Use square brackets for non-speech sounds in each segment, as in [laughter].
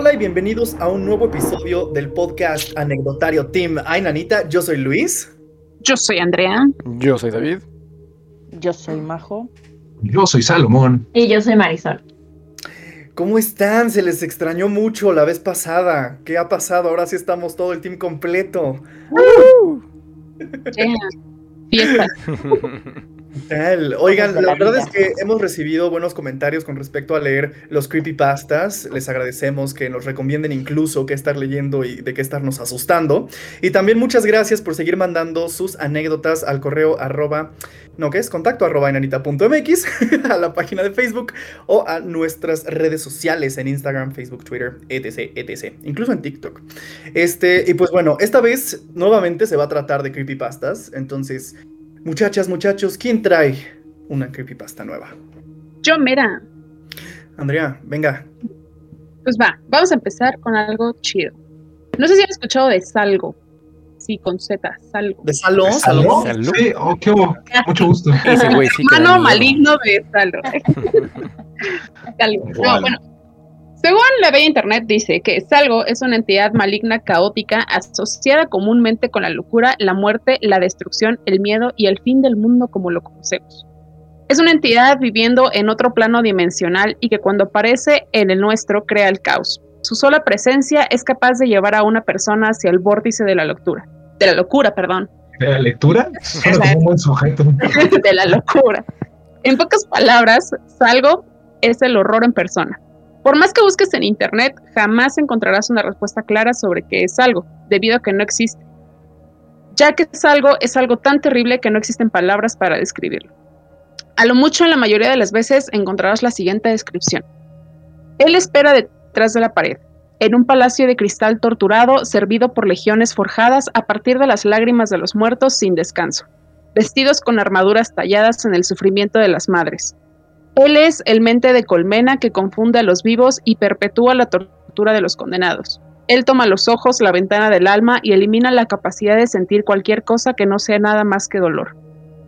Hola y bienvenidos a un nuevo episodio del podcast Anecdotario Team. Ay, Nanita, yo soy Luis. Yo soy Andrea. Yo soy David. Yo soy Majo. Yo soy Salomón. Y yo soy Marisol. ¿Cómo están? Se les extrañó mucho la vez pasada. ¿Qué ha pasado? Ahora sí estamos todo el team completo. Fiesta. [laughs] Tal. Oigan, la verdad es que hemos recibido buenos comentarios con respecto a leer los creepypastas. Les agradecemos que nos recomienden incluso qué estar leyendo y de qué estarnos asustando. Y también muchas gracias por seguir mandando sus anécdotas al correo arroba, no, ¿qué es? Contacto arroba enanita.mx, [laughs] a la página de Facebook o a nuestras redes sociales en Instagram, Facebook, Twitter, etc, etc. Incluso en TikTok. Este, y pues bueno, esta vez nuevamente se va a tratar de creepypastas. Entonces, Muchachas, muchachos, ¿quién trae una creepypasta nueva? Yo, mira. Andrea, venga. Pues va, vamos a empezar con algo chido. No sé si han escuchado de Salgo. Sí, con Z, Salgo. ¿De Saló? ¿De ¿Saló? Saló? Sí, oh, qué hubo. [laughs] Mucho gusto. Ese güey sí Mano maligno de Salgo. [laughs] Salgo. No, bueno. Según la bella internet dice que Salgo es una entidad maligna caótica asociada comúnmente con la locura, la muerte, la destrucción, el miedo y el fin del mundo como lo conocemos. Es una entidad viviendo en otro plano dimensional y que cuando aparece en el nuestro crea el caos. Su sola presencia es capaz de llevar a una persona hacia el vórtice de la locura. De la locura, perdón. ¿De la lectura? Suena como un buen sujeto. [laughs] de la locura. En pocas palabras, Salgo es el horror en persona. Por más que busques en internet, jamás encontrarás una respuesta clara sobre qué es algo, debido a que no existe. Ya que es algo, es algo tan terrible que no existen palabras para describirlo. A lo mucho, en la mayoría de las veces, encontrarás la siguiente descripción. Él espera detrás de la pared, en un palacio de cristal torturado, servido por legiones forjadas a partir de las lágrimas de los muertos sin descanso vestidos con armaduras talladas en el sufrimiento de las madres. Él es el mente de colmena que confunde a los vivos y perpetúa la tortura de los condenados. Él toma los ojos, la ventana del alma y elimina la capacidad de sentir cualquier cosa que no sea nada más que dolor.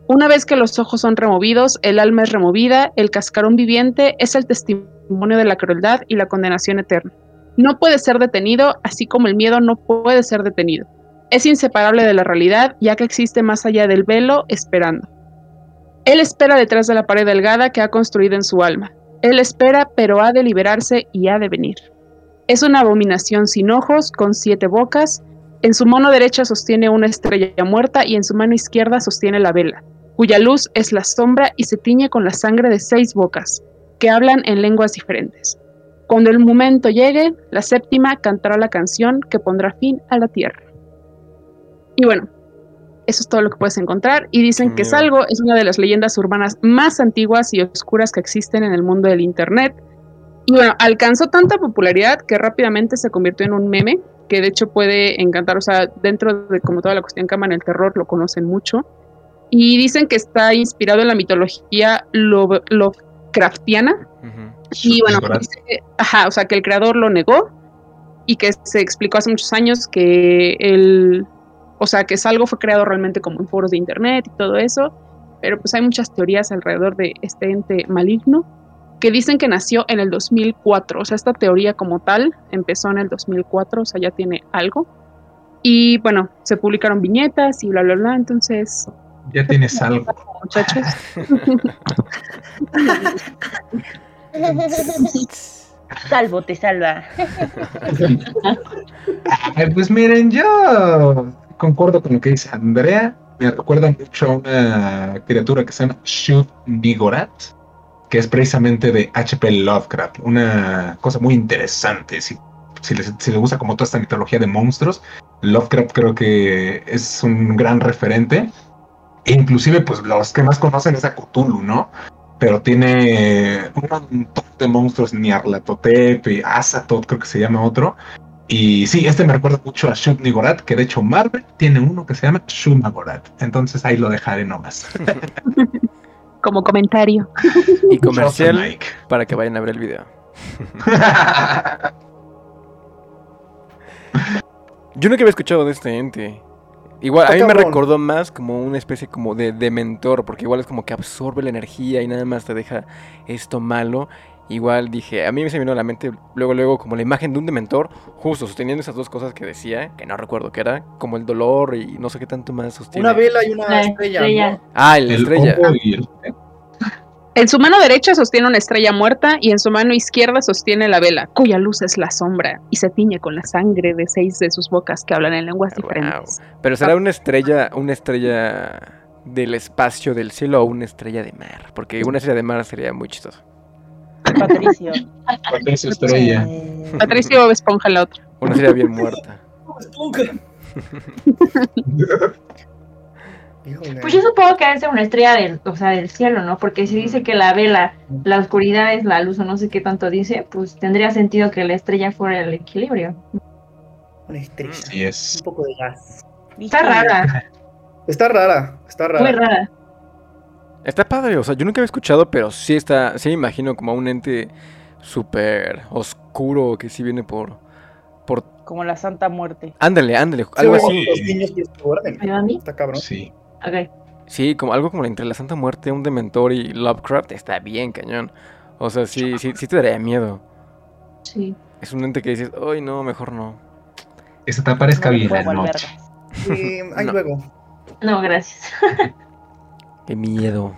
Una vez que los ojos son removidos, el alma es removida, el cascarón viviente es el testimonio de la crueldad y la condenación eterna. No puede ser detenido, así como el miedo no puede ser detenido. Es inseparable de la realidad, ya que existe más allá del velo, esperando. Él espera detrás de la pared delgada que ha construido en su alma. Él espera, pero ha de liberarse y ha de venir. Es una abominación sin ojos, con siete bocas. En su mano derecha sostiene una estrella muerta y en su mano izquierda sostiene la vela, cuya luz es la sombra y se tiñe con la sangre de seis bocas, que hablan en lenguas diferentes. Cuando el momento llegue, la séptima cantará la canción que pondrá fin a la tierra. Y bueno, eso es todo lo que puedes encontrar. Y dicen Qué que. Salgo es una de las leyendas urbanas más antiguas y oscuras que existen en el mundo del Internet. Y bueno, alcanzó tanta popularidad que rápidamente se convirtió en un meme, que de hecho puede encantar, o sea, dentro de como toda la cuestión que aman el terror, lo conocen mucho. Y dicen que está inspirado en la mitología Love- Lovecraftiana, Ujú. y bueno, dice ajá, o sea, que el creador lo negó y que se explicó hace muchos años que el, o sea, que algo fue creado realmente como en foros de internet y todo eso, pero pues hay muchas teorías alrededor de este ente maligno que dicen que nació en el 2004, o sea, esta teoría como tal empezó en el 2004, o sea, ya tiene algo. Y bueno, se publicaron viñetas y bla, bla, bla, entonces, Ya tienes algo. muchachos, [laughs] Salvo te salva. [laughs] Ay, pues miren, yo concuerdo con lo que dice Andrea. Me recuerda mucho a una criatura que se llama Shub Nigorat, que es precisamente de H.P. Lovecraft. Una cosa muy interesante. Si, si, les, si les gusta como toda esta mitología de monstruos, Lovecraft creo que es un gran referente. E inclusive, pues los que más conocen es a Cthulhu, ¿no? Pero tiene un montón de monstruos, Nyarlathotep y Azathoth, creo que se llama otro. Y sí, este me recuerda mucho a Shub Nigorat, que de hecho Marvel tiene uno que se llama Shumagorat. Entonces ahí lo dejaré nomás. [laughs] como comentario. Y comercial para que vayan a ver el video. [laughs] Yo nunca había escuchado de este ente. Igual, a mí me recordó más como una especie como de, de mentor, porque igual es como que absorbe la energía y nada más te deja esto malo. Igual dije, a mí se me vino a la mente luego, luego como la imagen de un dementor, justo sosteniendo esas dos cosas que decía, que no recuerdo qué era, como el dolor y no sé qué tanto más sostiene. Una vela y una La estrella. estrella. ¿no? Ah, el, El estrella. el- En su mano derecha sostiene una estrella muerta y en su mano izquierda sostiene la vela, cuya luz es la sombra y se tiñe con la sangre de seis de sus bocas que hablan en lenguas Wow. diferentes. Pero será una estrella, una estrella del espacio del cielo o una estrella de mar, porque una estrella de mar sería muy chistoso. Patricio. Patricio Estrella. Eh, Patricio Esponja la otra. Una estrella bien muerta. Híjole. Pues yo supongo que debe ser una estrella del, o sea, del cielo, ¿no? Porque si dice que la vela, la oscuridad es la luz o no sé qué tanto dice, pues tendría sentido que la estrella fuera el equilibrio. Una estrella. Así es. Un poco de gas. Está rara, Está rara, está rara. muy rara. Está padre, o sea, yo nunca había escuchado, pero sí está, sí me imagino como un ente súper oscuro que sí viene por, por, Como la Santa Muerte. ándale, ándale, Sí, algo bueno, así. Los niños que. Está cabrón. Sí. Ok. Sí, como algo como entre la Santa Muerte, un Dementor y Lovecraft está bien, cañón. O sea, sí, sí, sí te daría miedo. Sí. Es un ente que dices, ay no, mejor no. Esa te aparezca No, bien vergas. Sí, ahí No. luego. No, gracias. Qué miedo.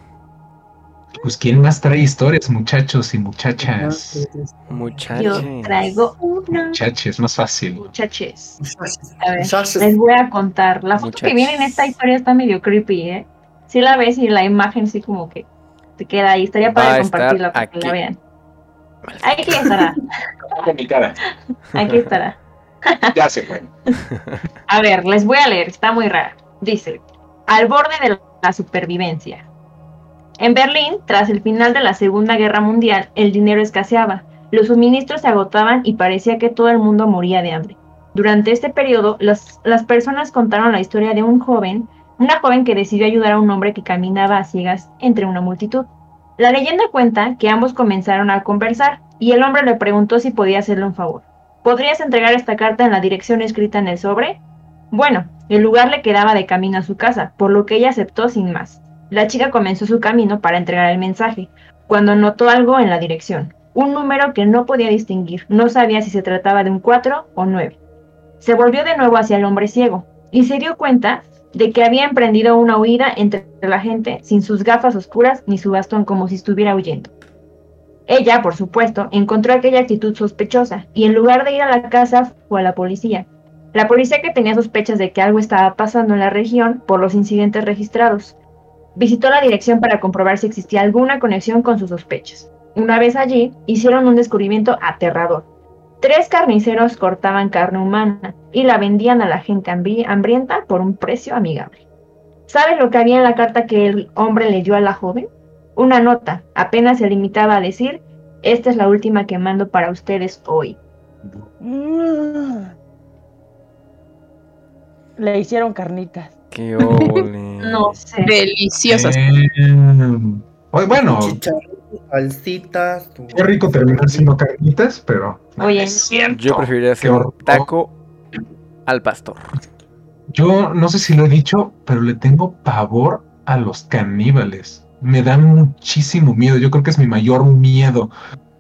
Pues quién más trae historias, muchachos y muchachas. Muchachos. Yo traigo una. Muchaches, más fácil. Muchaches. A ver, Muchachos. les voy a contar. La foto que viene en esta historia está medio creepy, ¿eh? Si la ves y la imagen sí como que te queda ahí. Estaría Va para compartirla para que la vean. Aquí estará. mi cara. Aquí estará. Ya se fue. A ver, les voy a leer, está muy rara. Dice, al borde de la supervivencia. En Berlín, tras el final de la Segunda Guerra Mundial, el dinero escaseaba, los suministros se agotaban y parecía que todo el mundo moría de hambre. Durante este periodo, las, las personas contaron la historia de un joven, una joven que decidió ayudar a un hombre que caminaba a ciegas entre una multitud. La leyenda cuenta que ambos comenzaron a conversar y el hombre le preguntó si podía hacerle un favor. ¿Podrías entregar esta carta en la dirección escrita en el sobre? Bueno, el lugar le quedaba de camino a su casa, por lo que ella aceptó sin más. La chica comenzó su camino para entregar el mensaje, cuando notó algo en la dirección, un número que no podía distinguir, no sabía si se trataba de un 4 o 9. Se volvió de nuevo hacia el hombre ciego, y se dio cuenta de que había emprendido una huida entre la gente sin sus gafas oscuras ni su bastón como si estuviera huyendo. Ella, por supuesto, encontró aquella actitud sospechosa y en lugar de ir a la casa fue a la policía. La policía que tenía sospechas de que algo estaba pasando en la región por los incidentes registrados. Visitó la dirección para comprobar si existía alguna conexión con sus sospechas. Una vez allí, hicieron un descubrimiento aterrador. Tres carniceros cortaban carne humana y la vendían a la gente hambri- hambrienta por un precio amigable. ¿Sabes lo que había en la carta que el hombre le dio a la joven? Una nota, apenas se limitaba a decir, esta es la última que mando para ustedes hoy. Le hicieron carnitas. Qué ole. [laughs] No sé. Deliciosas. Eh, bueno, Chicharritos, salsitas. tu- qué rico terminar siendo carnitas, pero. Oye, Yo preferiría hacer un taco al pastor. Yo no sé si lo he dicho, pero le tengo pavor a los caníbales. Me dan muchísimo miedo. Yo creo que es mi mayor miedo.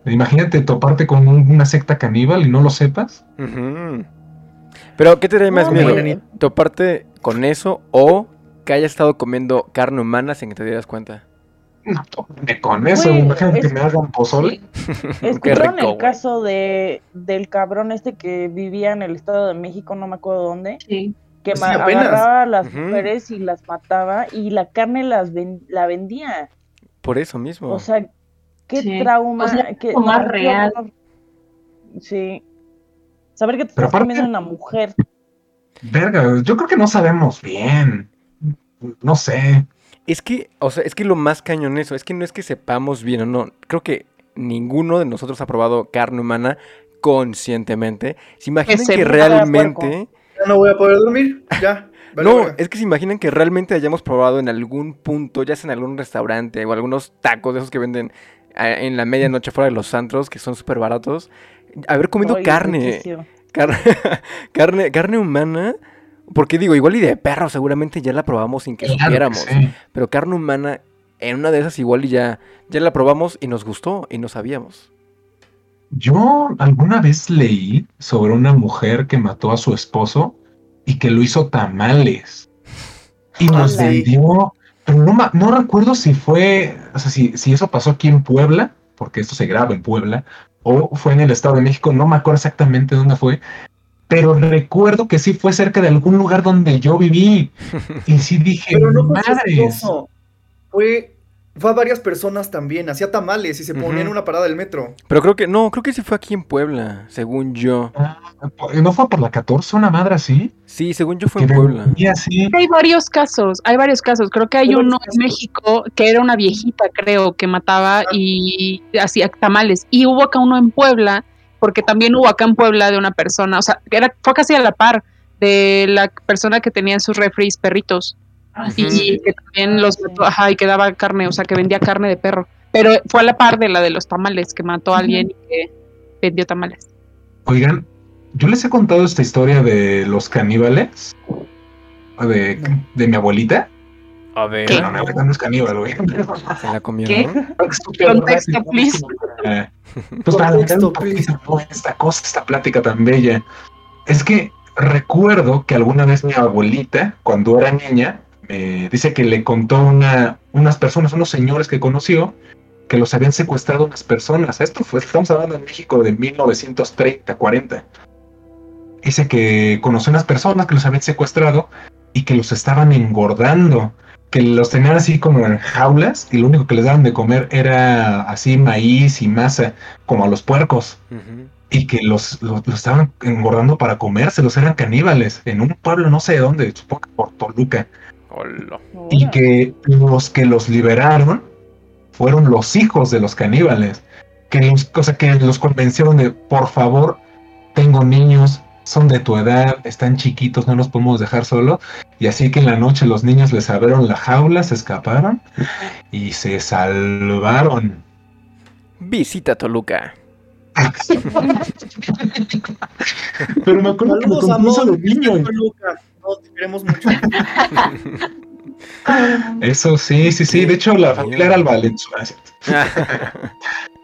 Imagínate toparte con un- una secta caníbal y no lo sepas. Ujú. Pero, ¿qué te daría más No, miedo? ¿Toparte con eso o que hayas estado comiendo carne humana sin que te dieras cuenta? No, con eso. Güey, Imagínate es- que me hagan pozole. [laughs] ¿Escucharon el caso de del cabrón este que vivía en el Estado de México, no me acuerdo dónde, sí. que agarraba a las mujeres y las mataba y la carne las ven- la vendía? Por eso mismo. O sea, qué Sí. trauma, O sea, qué, más real. Sí. Saber que te Pero estás aparte- comiendo una mujer. Verga, yo creo que no sabemos bien. No sé. Es que, o sea, es que lo más cañón eso, es que no es que sepamos bien o no. Creo que ninguno de nosotros ha probado carne humana conscientemente. ¿Se imaginan se que realmente... Ya no voy a poder dormir. Ya. [laughs] Vale, No, es que se imaginan que realmente hayamos probado en algún punto, ya sea en algún restaurante o algunos tacos de esos que venden eh, en la medianoche fuera de los antros, que son súper baratos. Haber comido Ay, carne, carne, [laughs] carne, carne humana. Porque digo, igual y de perro seguramente ya la probamos sin que Claro que supiéramos. sí. Pero carne humana, en una de esas igual y ya, ya la probamos y nos gustó y no sabíamos. Yo alguna vez leí sobre una mujer que mató a su esposo y que lo hizo tamales. Y nos vendió, pero no, no recuerdo si fue, o sea, si, si eso pasó aquí en Puebla, porque esto se graba en Puebla, o fue en el Estado de México, no me acuerdo exactamente dónde fue, pero recuerdo que sí fue cerca de algún lugar donde yo viví. [laughs] Y sí dije, Pero no madres. Fue, fue a varias personas también. Hacía tamales y se ponía en una parada del metro. Pero creo que, no, creo que sí fue aquí en Puebla, según yo. Ah, ¿No fue por la 14 una madre así? Sí, según yo fue en Puebla. así. Hay varios casos, hay varios casos. Creo que hay uno casos. en México que era una viejita, creo, que mataba y hacía tamales. Y hubo acá uno en Puebla, porque también hubo acá en Puebla de una persona, o sea, que era, fue casi a la par de la persona que tenía en sus refris perritos y que también los mató, ajá, y que daba carne, o sea, que vendía carne de perro. Pero fue a la par de la de los tamales, que mató a alguien y que vendió tamales. Oigan, yo les he contado esta historia de los caníbales. De, de mi abuelita. A ver, ¿Qué? No, mi abuelita no es caníbal, güey. [laughs] se la comió, ¿Qué? ¿no? Contexto, please. Eh, Pues para Contexto, please. esta cosa, esta plática tan bella. Es que recuerdo que alguna vez mi abuelita, cuando era niña, me dice que le contó una, unas personas, unos señores que conoció, que los habían secuestrado unas personas. Esto fue, estamos hablando en México de 1930, 40. Dice que conoció unas personas que los habían secuestrado y que los estaban engordando, que los tenían así como en jaulas y lo único que les daban de comer era así maíz y masa, como a los puercos, y que los, los, los estaban engordando para comérselos, eran caníbales, en un pueblo no sé de dónde, supongo que por Toluca, Hola. y que los que los liberaron fueron los hijos de los caníbales, que los, o sea, que los convencieron de, por favor, tengo niños, son de tu edad, están chiquitos, no los podemos dejar solo. Y así que en la noche los niños les abrieron la jaula, se escaparon y se salvaron. Visita Toluca. [laughs] Pero me acuerdo que me Saludos, contó eso amor. de niño. No, te queremos mucho. [laughs] Eso sí, sí, sí. De hecho, la familia era el Valenzuela. [laughs]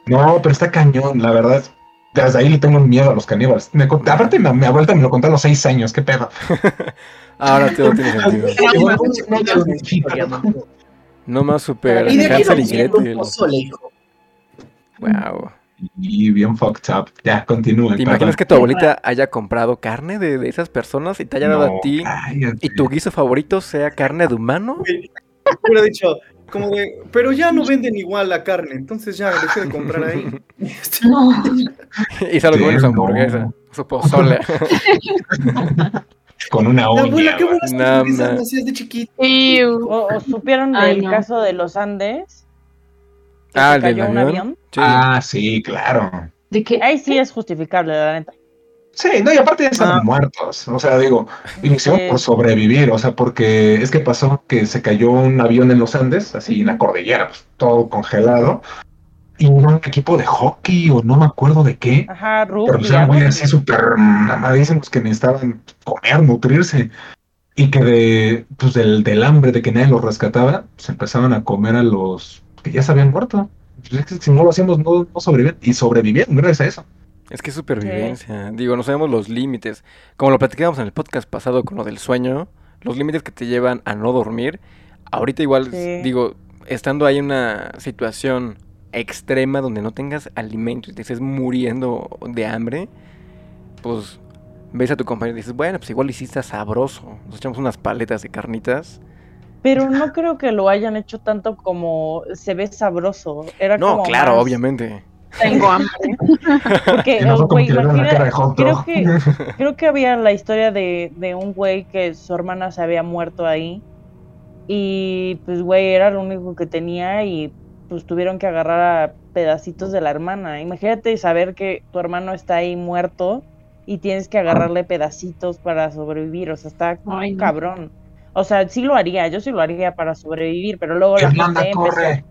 No, pero está cañón, la verdad. Desde ahí le tengo miedo a los caníbales. Me cont- aparte, mi, mi abuelita me lo contó a los seis años. ¿Qué pedo? [laughs] Ahora todo tiene sentido. No más super Y de aquí Hansel y Gretel. pozole, hijo. Wow. Y bien fucked up. Ya, continúen. ¿Te imaginas que tu abuelita haya comprado carne de, de esas personas y te haya dado a ti y tu guiso favorito sea carne de humano? Hubiera dicho, como de, pero ya no venden igual la carne, entonces ya dejé de comprar ahí. [laughs] No. [laughs] Y se lo comen su hamburguesa, no. su pozole. [laughs] Con una La uña. abuela, qué buenas No, de chiquito. ¿O, o supieron Ay, del no. caso de los Andes? Que Ah, se cayó un avión. avión. Sí. Ah, sí, claro. ¿De qué? Ahí sí es justificable, la neta. Sí, no, y aparte ya estaban Ah. muertos. O sea, digo, inició Sí. por sobrevivir. O sea, porque es que pasó que se cayó un avión en los Andes, así en la cordillera, pues, todo congelado. Y un equipo de hockey o no me acuerdo de qué. Ajá, Pero rugby. pues algo muy así. así súper mamadísimos que necesitaban comer, nutrirse. Y que de, pues del, del hambre de que nadie los rescataba, se empezaban a comer a los que ya se habían muerto. Pues es que si no lo hacíamos, no, no. Y sobrevivieron gracias a eso. Es que es supervivencia. Digo, no sabemos los límites. Como lo platicábamos en el podcast pasado con lo del sueño, los límites que te llevan a no dormir. Ahorita igual, Sí. digo, estando ahí en una situación extrema donde no tengas alimento y te estés muriendo de hambre, pues ves a tu compañero y dices, bueno, pues igual hiciste sabroso. Nos echamos unas paletas de carnitas. Pero no creo que lo hayan hecho tanto como se ve sabroso. Era No, como claro, más- obviamente. Tengo hambre. Porque, [laughs] güey, imagina- creo que, creo que había la historia de, de un güey que su hermana se había muerto ahí. Y pues, güey, era lo único que tenía y pues tuvieron que agarrar a pedacitos de la hermana. Imagínate saber que tu hermano está ahí muerto y tienes que agarrarle pedacitos para sobrevivir. O sea, está Ay, no. O sea, sí lo haría, yo sí lo haría para sobrevivir, pero luego la gente empezó- corre.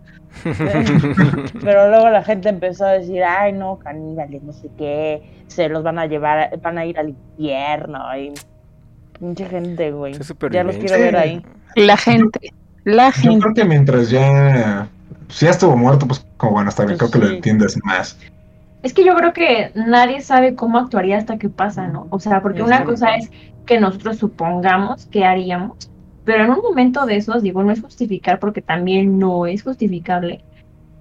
[laughs] pero luego la gente empezó a decir, ay no, caníbales, no sé qué, se los van a llevar, van a ir al infierno y mucha gente, güey. Es Ya los quiero Sí. ver ahí. La gente. La Yo gente. creo que mientras ya, si ya estuvo muerto, pues como bueno, está bien, Pues creo que lo entiendes más. Es que yo creo que nadie sabe cómo actuaría hasta que pasa, ¿no? O sea, porque una cosa es que nosotros supongamos que haríamos, pero en un momento de esos, digo, no es justificar porque también no es justificable,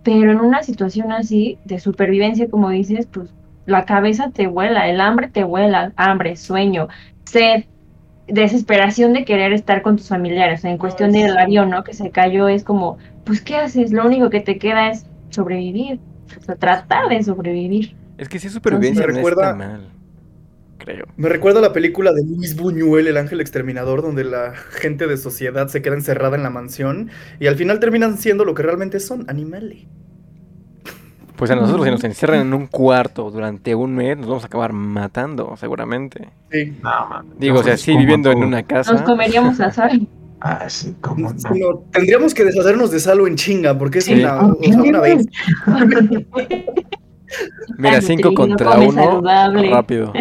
pero en una situación así de supervivencia, como dices, pues la cabeza te vuela, el hambre te vuela, hambre, sueño, sed, desesperación de querer estar con tus familiares. en cuestión del avión, ¿no? Que se cayó, es como, pues, ¿qué haces? Lo único que te queda es sobrevivir tratar de sobrevivir. Es que si es supervivencia me recuerda, mal, creo. Me recuerda la película de Luis Buñuel, El Ángel Exterminador, donde la gente de sociedad se queda encerrada en la mansión y al final terminan siendo lo que realmente son, animales. Pues a nosotros si nos encierran en un cuarto durante un mes nos vamos a acabar matando, seguramente. Sí. Digo, o sea, sí, viviendo en una casa. Nos comeríamos a sal. Ah, sí, como tendríamos que deshacernos de Salo en chinga, porque es una, vez. Mira, 5 contra 1. Rápido.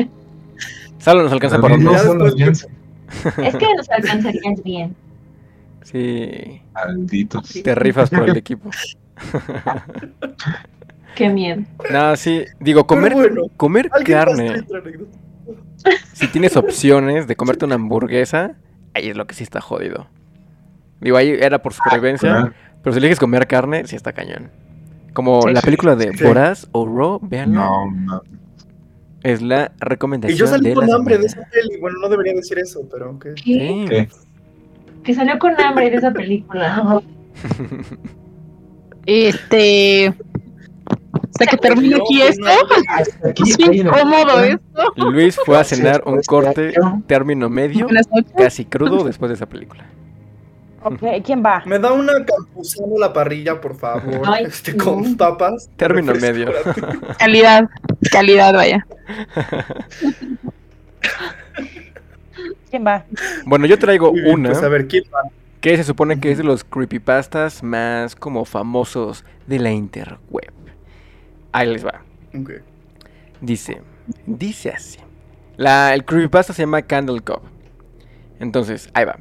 Salo nos alcanza por no, Es que nos alcanzarías bien. Sí. Malditos. Te rifas por el [laughs] equipo. [laughs] Qué miedo. No, sí. Digo, comer, comer carne. Si tienes opciones de comerte una hamburguesa ahí es lo que sí está jodido. Digo, ahí era por supervivencia, pero si eliges comer carne, sí está cañón. Como la película de Boras o Raw, vean. No, no. Es la recomendación. Y yo salí con hambre de esa peli. Bueno, no debería decir eso, pero ¿qué? ¿Qué? Que salió con hambre de esa película. [laughs] este. Hasta que termine aquí esto. [laughs] Es incómodo esto. Luis fue a cenar un corte término medio, casi crudo después de esa película. Ok, ¿quién va? Me da una campusano la parrilla, por favor. este, con papas. Término medio. Calidad, calidad, vaya. ¿Quién va? Bueno, yo traigo una. Pues a ver, ¿quién va? Que se supone que es de los creepypastas más como famosos de la interweb. Ahí les va. Dice, dice así. La, el creepypasta se llama Candle Cup. Entonces, ahí va.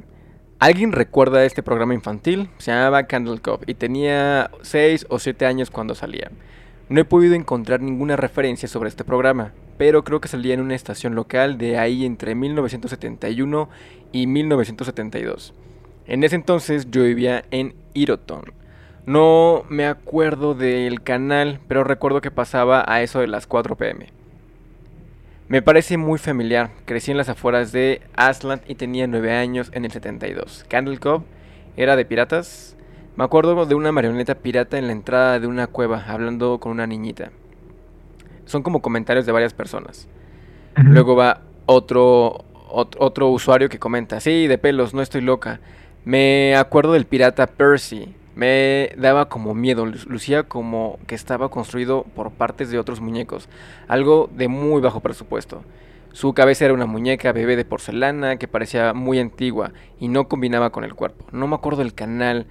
¿Alguien recuerda este programa infantil? Se llamaba Candle Cup y tenía 6 o 7 años cuando salía. No he podido encontrar ninguna referencia sobre este programa, pero creo que salía en una estación local de ahí entre 1971 y 1972. En ese entonces yo vivía en Iroton, no me acuerdo del canal, pero recuerdo que pasaba a eso de las 4 pm. Me parece muy familiar. Crecí en las afueras de Asland y tenía 9 años en el 72. Candle Cove era de piratas. Me acuerdo de una marioneta pirata en la entrada de una cueva hablando con una niñita. Son como comentarios de varias personas. Luego va otro, otro usuario que comenta, sí, de pelos, no estoy loca. Me acuerdo del pirata Percy, me daba como miedo, lucía como que estaba construido por partes de otros muñecos, algo de muy bajo presupuesto. Su cabeza era una muñeca bebé de porcelana que parecía muy antigua y no combinaba con el cuerpo. No me acuerdo del canal,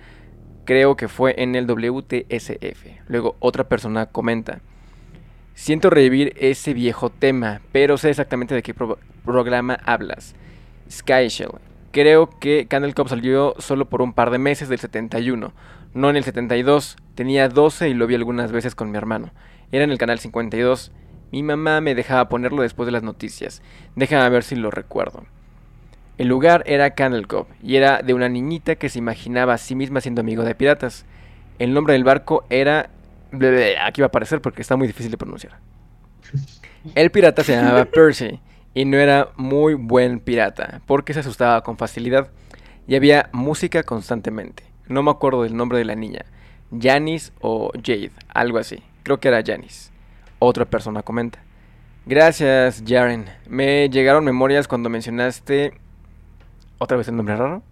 creo que fue en el WTSF. Luego otra persona comenta, siento revivir ese viejo tema, pero sé exactamente de qué programa hablas. Sky Shell. Creo que Candle Cup salió solo por un par de meses del 71 no en el 72. Tenía 12 y lo vi algunas veces con mi hermano. Era en el canal 52. Mi mamá me dejaba ponerlo después de las noticias. Déjame ver si lo recuerdo. El lugar era Candle Cove y era de una niñita que se imaginaba a sí misma siendo amigo de piratas. El nombre del barco era... Aquí va a aparecer porque está muy difícil de pronunciar. El pirata se llamaba [laughs] Percy y no era muy buen pirata porque se asustaba con facilidad y había música constantemente. No me acuerdo del nombre de la niña. Janice o Jade, algo así. Creo que era Janice. Otra persona comenta. Gracias, Jaren. Me llegaron memorias cuando mencionaste... ¿Otra vez el nombre raro?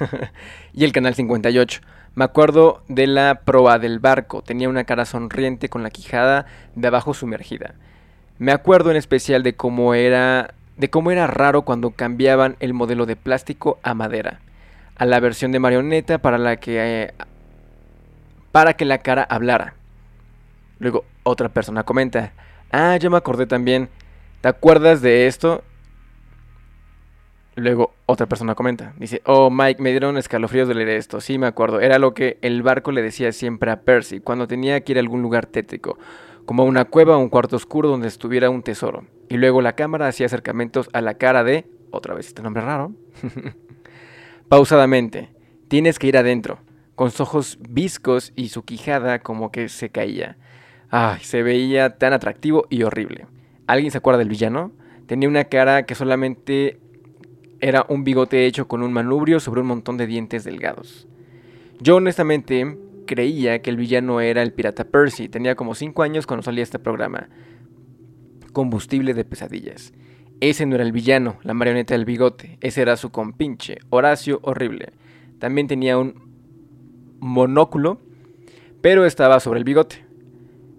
[laughs] y el canal 58. Me acuerdo de la proa del barco. Tenía una cara sonriente con la quijada de abajo sumergida. Me acuerdo en especial de cómo era de cómo era raro cuando cambiaban el modelo de plástico a madera a la versión de marioneta para la que eh, para que la cara hablara. Luego otra persona comenta, "Ah, yo me acordé también. ¿Te acuerdas de esto?" Luego otra persona comenta, dice, "Oh, Mike, me dieron escalofríos de leer esto. Sí, me acuerdo. Era lo que el barco le decía siempre a Percy cuando tenía que ir a algún lugar tétrico. como una cueva o un cuarto oscuro donde estuviera un tesoro. Y luego la cámara hacía acercamientos a la cara de, otra vez este nombre raro, [laughs] pausadamente, tienes que ir adentro, con sus ojos viscos y su quijada como que se caía. Ay, se veía tan atractivo y horrible. ¿Alguien se acuerda del villano? Tenía una cara que solamente era un bigote hecho con un manubrio sobre un montón de dientes delgados. Yo honestamente creía que el villano era el pirata Percy. Tenía como 5 años cuando salía este programa. Combustible de pesadillas. Ese no era el villano, la marioneta del bigote. Ese era su compinche, Horacio Horrible. También tenía un monóculo, pero estaba sobre el bigote.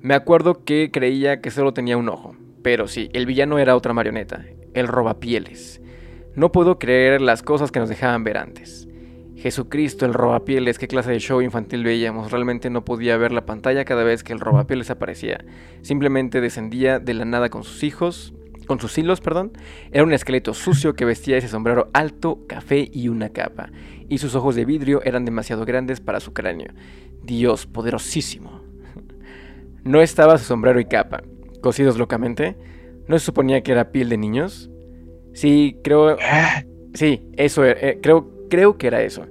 Me acuerdo que creía que solo tenía un ojo. Pero sí, el villano era otra marioneta, el robapieles. No puedo creer las cosas que nos dejaban ver antes. Jesucristo, el robapieles, qué clase de show infantil veíamos. Realmente no podía ver la pantalla cada vez que el robapieles aparecía. Simplemente descendía de la nada con sus hijos, con sus hilos, perdón. Era un esqueleto sucio que vestía ese sombrero alto, café y una capa. Y sus ojos de vidrio eran demasiado grandes para su cráneo. Dios poderosísimo. No estaba su sombrero y capa, cosidos locamente. ¿No se suponía que era piel de niños? Sí, creo... Sí, eso, eh, creo Creo que era eso.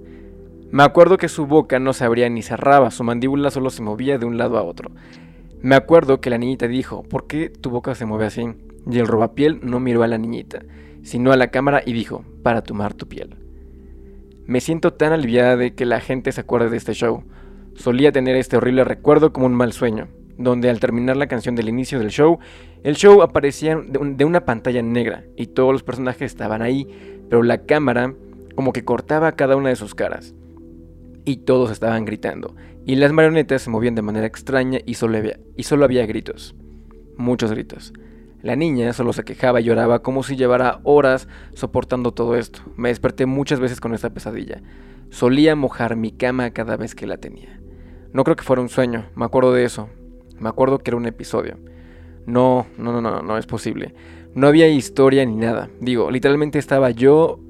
Me acuerdo que su boca no se abría ni cerraba, su mandíbula solo se movía de un lado a otro. Me acuerdo que la niñita dijo, ¿por qué tu boca se mueve así? Y el robapiel no miró a la niñita, sino a la cámara y dijo, para tomar tu piel. Me siento tan aliviada de que la gente se acuerde de este show. Solía tener este horrible recuerdo como un mal sueño, donde al terminar la canción del inicio del show, el show aparecía de una pantalla negra y todos los personajes estaban ahí, pero la cámara como que cortaba cada una de sus caras. Y todos estaban gritando, y las marionetas se movían de manera extraña y solo había, y solo había gritos. Muchos gritos. La niña solo se quejaba y lloraba como si llevara horas soportando todo esto. Me desperté muchas veces con esta pesadilla. Solía mojar mi cama cada vez que la tenía. No creo que fuera un sueño, me acuerdo de eso. Me acuerdo que era un episodio. No, no, no, no, no es posible. No había historia ni nada. Digo, literalmente estaba yo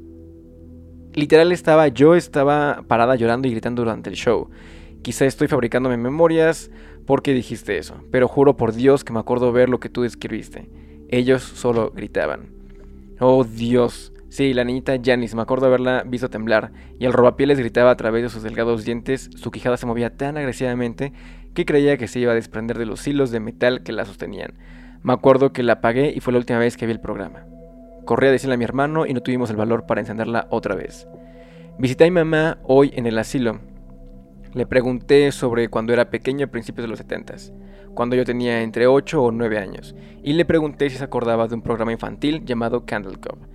Literal estaba, yo estaba parada llorando y gritando durante el show. Quizá estoy fabricándome memorias porque dijiste eso, pero juro por Dios que me acuerdo ver lo que tú describiste. Ellos solo gritaban. Oh Dios. Sí, la niñita Janice, me acuerdo haberla visto temblar, y el robapieles gritaba a través de sus delgados dientes, su quijada se movía tan agresivamente que creía que se iba a desprender de los hilos de metal que la sostenían. Me acuerdo que la apagué y fue la última vez que vi el programa. Corrí a decirle a mi hermano y no tuvimos el valor para encenderla otra vez. Visité a mi mamá hoy en el asilo. Le pregunté sobre cuando era pequeño a principios de los 70, cuando yo tenía entre 8 o 9 años, y le pregunté si se acordaba de un programa infantil llamado Candle Cup.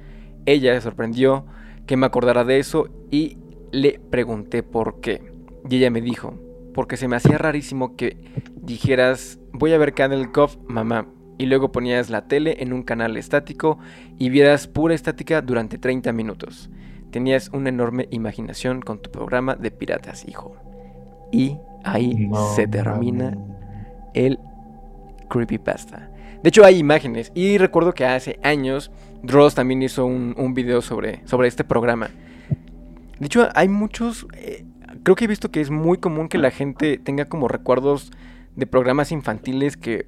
Ella se sorprendió que me acordara de eso y le pregunté por qué. Y ella me dijo, porque se me hacía rarísimo que dijeras, voy a ver Candle Cup, mamá, y luego ponías la tele en un canal estático y vieras pura estática durante 30 minutos. Tenías una enorme imaginación con tu programa de piratas, hijo. Y ahí se termina el creepypasta. De hecho, hay imágenes. Y recuerdo que hace años Dross también hizo un, un video sobre, sobre este programa. De hecho, hay muchos... Eh, creo que he visto que es muy común que la gente tenga como recuerdos de programas infantiles que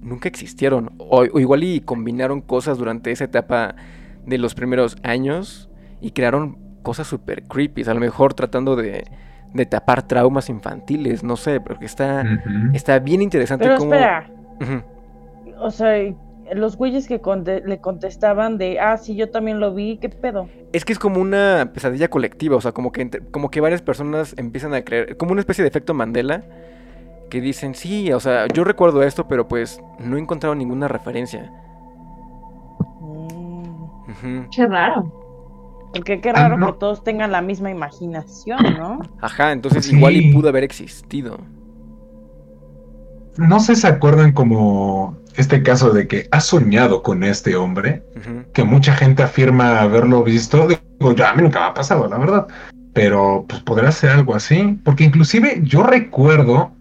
nunca existieron. O, igual y combinaron cosas durante esa etapa de los primeros años y crearon cosas super creepy. A lo mejor tratando de, de tapar traumas infantiles, no sé, porque está, está bien interesante. Pero espera. O sea, los güeyes que le contestaban de, ah, sí, yo también lo vi, ¿qué pedo? Es que es como una pesadilla colectiva, o sea, como que, como que varias personas empiezan a creer, como una especie de efecto Mandela, que dicen, sí, o sea, yo recuerdo esto, pero pues no he encontrado ninguna referencia. Mm. Qué raro. Porque qué raro ah, que todos tengan la misma imaginación, ¿no? Ajá, entonces igual y pudo haber existido. No sé si se acuerdan como este caso de que ha soñado con este hombre, que mucha gente afirma haberlo visto. Digo, ya a mí nunca me ha pasado, la verdad. Pero pues podrá ser algo así. Porque inclusive yo recuerdo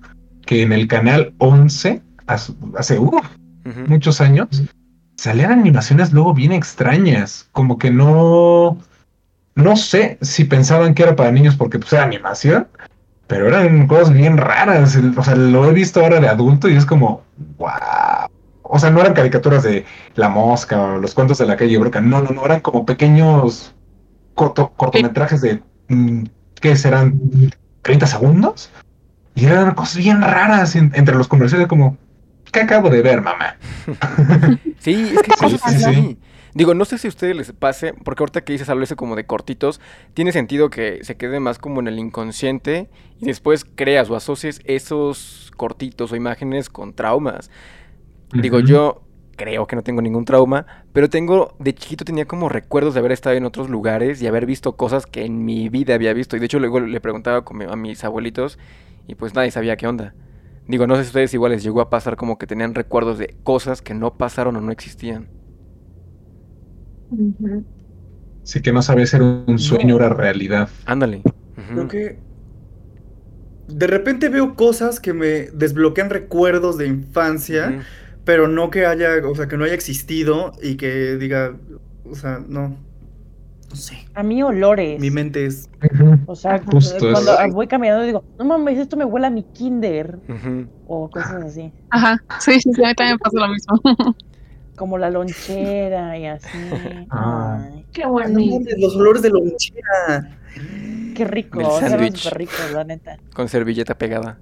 que en el canal 11, hace, muchos años, salían animaciones luego bien extrañas, como que no, no sé si pensaban que era para niños porque pues era animación, pero eran cosas bien raras, o sea, lo he visto ahora de adulto y es como, wow. O sea, no eran caricaturas de La Mosca o los cuentos de la calle Broca, no, no, no, eran como pequeños corto, cortometrajes de, mm, ¿qué serán? ¿30 segundos? Y eran cosas bien raras en- entre los comerciales como, ¿qué acabo de ver, mamá? [laughs] Sí, es que Sí, sí. sí. Digo, no sé si a ustedes les pase, porque ahorita que dices algo ese como de cortitos, tiene sentido que se quede más como en el inconsciente y después creas o asocies esos cortitos o imágenes con traumas. Digo, yo creo que no tengo ningún trauma, pero tengo, de chiquito tenía como recuerdos de haber estado en otros lugares y haber visto cosas que en mi vida había visto. Y de hecho luego le preguntaba a mis abuelitos y pues nadie sabía qué onda. Digo, no sé si a ustedes igual les llegó a pasar como que tenían recuerdos de cosas que no pasaron o no existían. Sí que no sabía si era un sueño o era realidad. Ándale. Creo que de repente veo cosas que me desbloquean recuerdos de infancia, pero no que haya, o sea, que no haya existido y que diga, o sea, no, no sé. A mí olores. Mi mente es O sea, Justo cuando voy caminando digo, no mames, esto me huele a mi kinder. O cosas así. Ajá, sí, sí, sí, a mí también me pasa lo mismo. [laughs] Como la lonchera y así. Ah. Ay, Qué no bonito. mames, los olores de lonchera. qué rico. Súper ricos, la neta. Con servilleta pegada.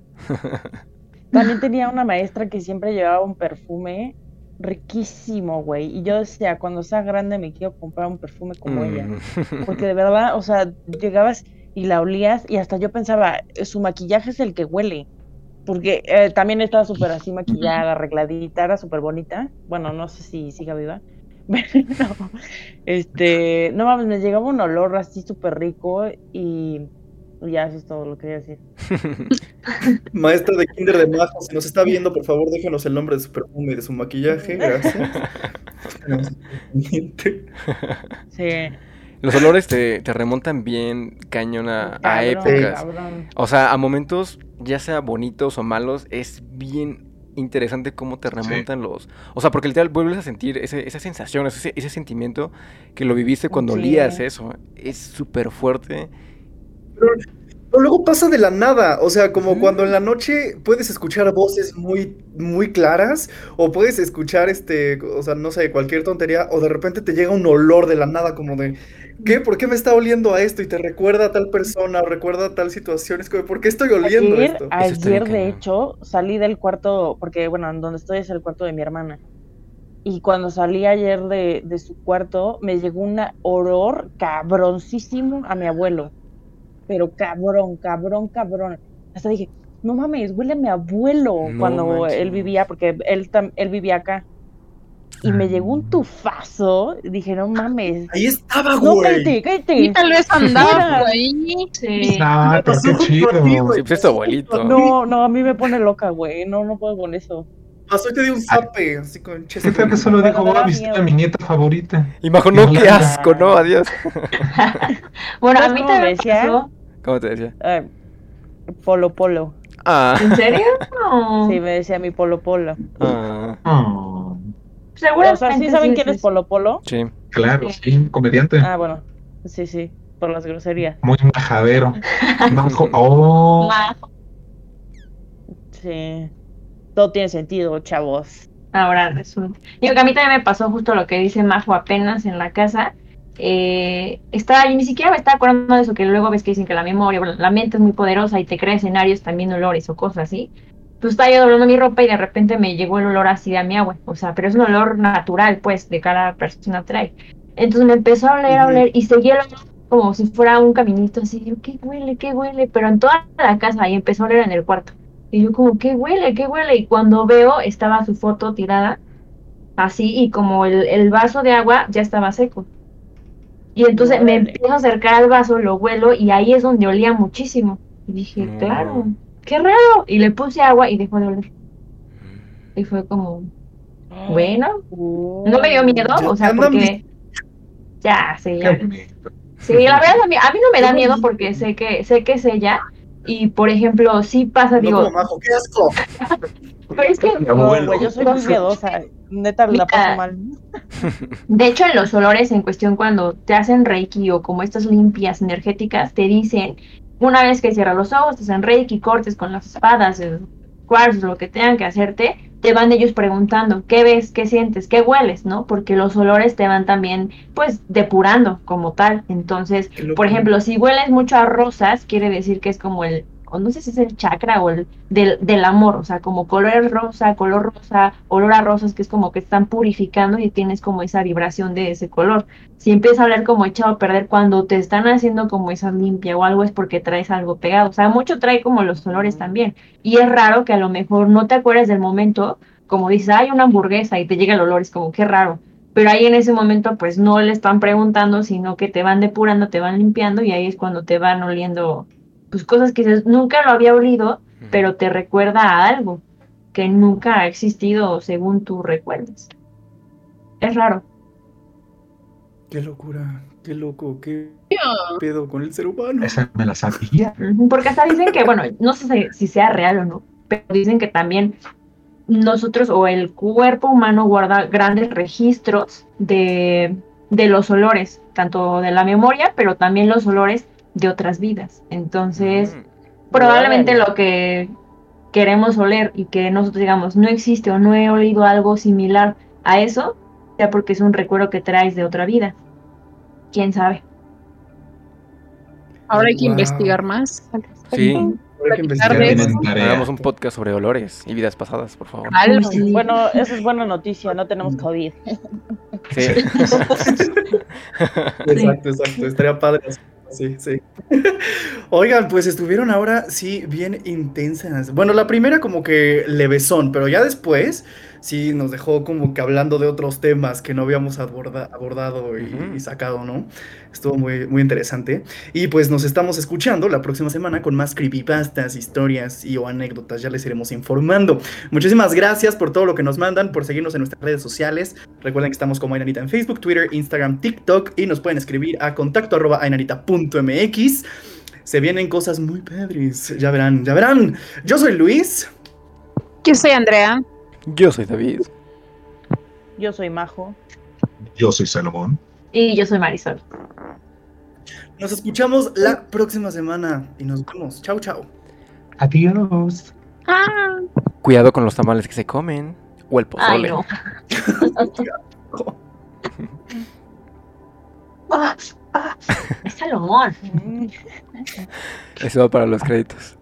También tenía una maestra que siempre llevaba un perfume riquísimo, güey. Y yo decía, cuando sea grande me quiero comprar un perfume como ella. Mm. Porque de verdad, o sea, llegabas y la olías y hasta yo pensaba, su maquillaje es el que huele. Porque eh, también estaba súper así maquillada, arregladita, era súper bonita. Bueno, no sé si siga viva. [laughs] Pero, este, no mames, me llegaba un olor así súper rico y ya, eso es todo lo que quería decir. [laughs] Maestra de Kinder de Majo, si nos está viendo, por favor, déjenos el nombre de su perfume y de su maquillaje, gracias. [laughs] Sí. Los olores te, te remontan bien cañón a, épocas. cabrón. O sea, a momentos, ya sea bonitos o malos, es bien interesante cómo te remontan los... O sea, porque literal vuelves a sentir ese- esa sensación, ese, ese sentimiento que lo viviste cuando Sí. olías eso. Es súper fuerte. Pero luego pasa de la nada, o sea, como cuando en la noche puedes escuchar voces muy, muy claras, o puedes escuchar, este, o sea, no sé, cualquier tontería, o de repente te llega un olor de la nada, como de, ¿qué? ¿Por qué me está oliendo a esto? Y te recuerda a tal persona, o recuerda a tal situación, es como, ¿por qué estoy oliendo Ayer, esto? Ayer de hecho, salí del cuarto, porque bueno, en donde estoy es el cuarto de mi hermana. Y cuando salí ayer de, de su cuarto, me llegó un olor cabroncísimo a mi abuelo. Pero cabrón, cabrón, cabrón. Hasta dije, no mames, huele a mi abuelo No cuando manches. él vivía, porque él, tam- él vivía acá. Y me llegó Mm. un tufazo. y Dije, no mames. Ahí estaba, No, güey. cállate, cállate. Y tal vez andaba por ahí. Sí. Ah, pero qué chido. Sí, pues es tu abuelito. No, no, a mí me pone loca, güey. No, no puedo con eso. Pasó y te dio un zape, así con ¿Qué tal que solo dijo, voy a visitar a mi nieta favorita? Y Majo, no, qué asco, no, adiós. [laughs] Bueno, a ¿Sabes mí me decía? pasó. ¿Cómo te decía? Ay, polo polo. Ah, ¿En serio? No. [laughs] Sí, me decía mi polo polo. ah, Oh, Seguramente. O sea, ¿sí saben quién es Polo? polo sí. claro, sí, un comediante. Ah, bueno. Sí, sí, por las groserías. Muy majadero. [laughs] Majo- Oh, Sí. Todo tiene sentido, chavos. Ahora resulta. Digo que a mí también me pasó justo lo que dice Majo apenas en la casa. Eh, estaba, y ni siquiera me estaba acordando de eso, que luego ves que dicen que la memoria, la mente es muy poderosa y te crea escenarios, también olores o cosas así. Pues estaba yo doblando mi ropa y de repente me llegó el olor así a mi agua. O sea, pero es un olor natural, pues, de cada persona trae. Entonces me empezó a oler, a oler y seguía el olor como si fuera un caminito así. Yo, ¿qué huele? ¿Qué huele? Pero en toda la casa y empezó a oler en el cuarto. Y yo como, ¿qué huele? ¿Qué huele? Y cuando veo, estaba su foto tirada así y como el, el vaso de agua ya estaba seco. Y entonces me empiezo a acercar al vaso, lo huelo y ahí es donde olía muchísimo. Y dije, No. claro, qué raro. Y le puse agua y dejó de oler. Y fue como, bueno, no me dio miedo, Ya o sea, porque... Ya, sí, ya. Sí, la verdad a mí, a mí no me da miedo porque sé que sé que es ella y por ejemplo sí pasa No digo, como Majo, qué asco. [laughs] pero es que No, güey, yo soy muy [laughs] miedosa. Neta, la paso mal. de hecho en los olores en cuestión cuando te hacen reiki o como estas limpias energéticas te dicen una vez que cierras los ojos, te hacen reiki, cortes con las espadas, el cuarzo, lo que tengan que hacerte, te van ellos preguntando, ¿qué ves? ¿Qué sientes? ¿Qué hueles? ¿No? Porque los olores te van también, pues, depurando como tal. Entonces, por ejemplo, si hueles mucho a rosas, quiere decir que es como el no sé si es el chakra o el del, del amor, o sea, como color rosa, color rosa, olor a rosas, que es como que están purificando y tienes como esa vibración de ese color. Si empieza a hablar como echado a perder cuando te están haciendo como esa limpia o algo es porque traes algo pegado, o sea, mucho trae como los olores también. Y es raro que a lo mejor no te acuerdes del momento, como dices, hay una hamburguesa y te llega el olor, es como qué raro pero ahí en ese momento pues no le están preguntando, sino que te van depurando, te van limpiando y ahí es cuando te van oliendo pues cosas que nunca lo había olido, pero te recuerda a algo que nunca ha existido según tú recuerdes. Es raro. Qué locura, qué loco, qué pedo con el ser humano. Esa me la sabía. Porque hasta dicen que, bueno, no sé si sea real o no, pero dicen que también nosotros o el cuerpo humano guarda grandes registros de, de los olores, tanto de la memoria, pero también los olores de otras vidas. Entonces, mm. probablemente lo que queremos oler y que nosotros digamos no existe o no he oído algo similar a eso, sea porque es un recuerdo que traes de otra vida. ¿Quién sabe? Ahora hay que investigar más. Sí. Hagamos un podcast sobre olores y vidas pasadas, por favor. Bueno, eso es buena noticia, no tenemos COVID. Sí. [laughs] exacto, exacto. Estaría padre Sí, sí. [laughs] Oigan, pues estuvieron ahora sí bien intensas. Bueno, la primera como que levesón, pero ya después sí nos dejó como que hablando de otros temas que no habíamos abordado y, sacado, ¿no? Estuvo muy, muy interesante. Y pues nos estamos escuchando la próxima semana con más creepypastas, historias y o anécdotas. Ya les iremos informando. Muchísimas gracias por todo lo que nos mandan, por seguirnos en nuestras redes sociales. Recuerden que estamos como Ainanita en Facebook, Twitter, Instagram, TikTok y nos pueden escribir a contacto arroba ainanita.mx. Se vienen cosas muy padres. Ya verán, ya verán. Yo soy Luis. Yo soy Andrea. Yo soy David. Yo soy Majo. Yo soy Salomón. Y yo soy Marisol. Nos escuchamos la próxima semana y nos vemos. Chau, chau. Adiós. Ah. Cuidado con los tamales que se comen. O el pozole. Ay, no. [laughs] es Salomón. Eso va para los créditos.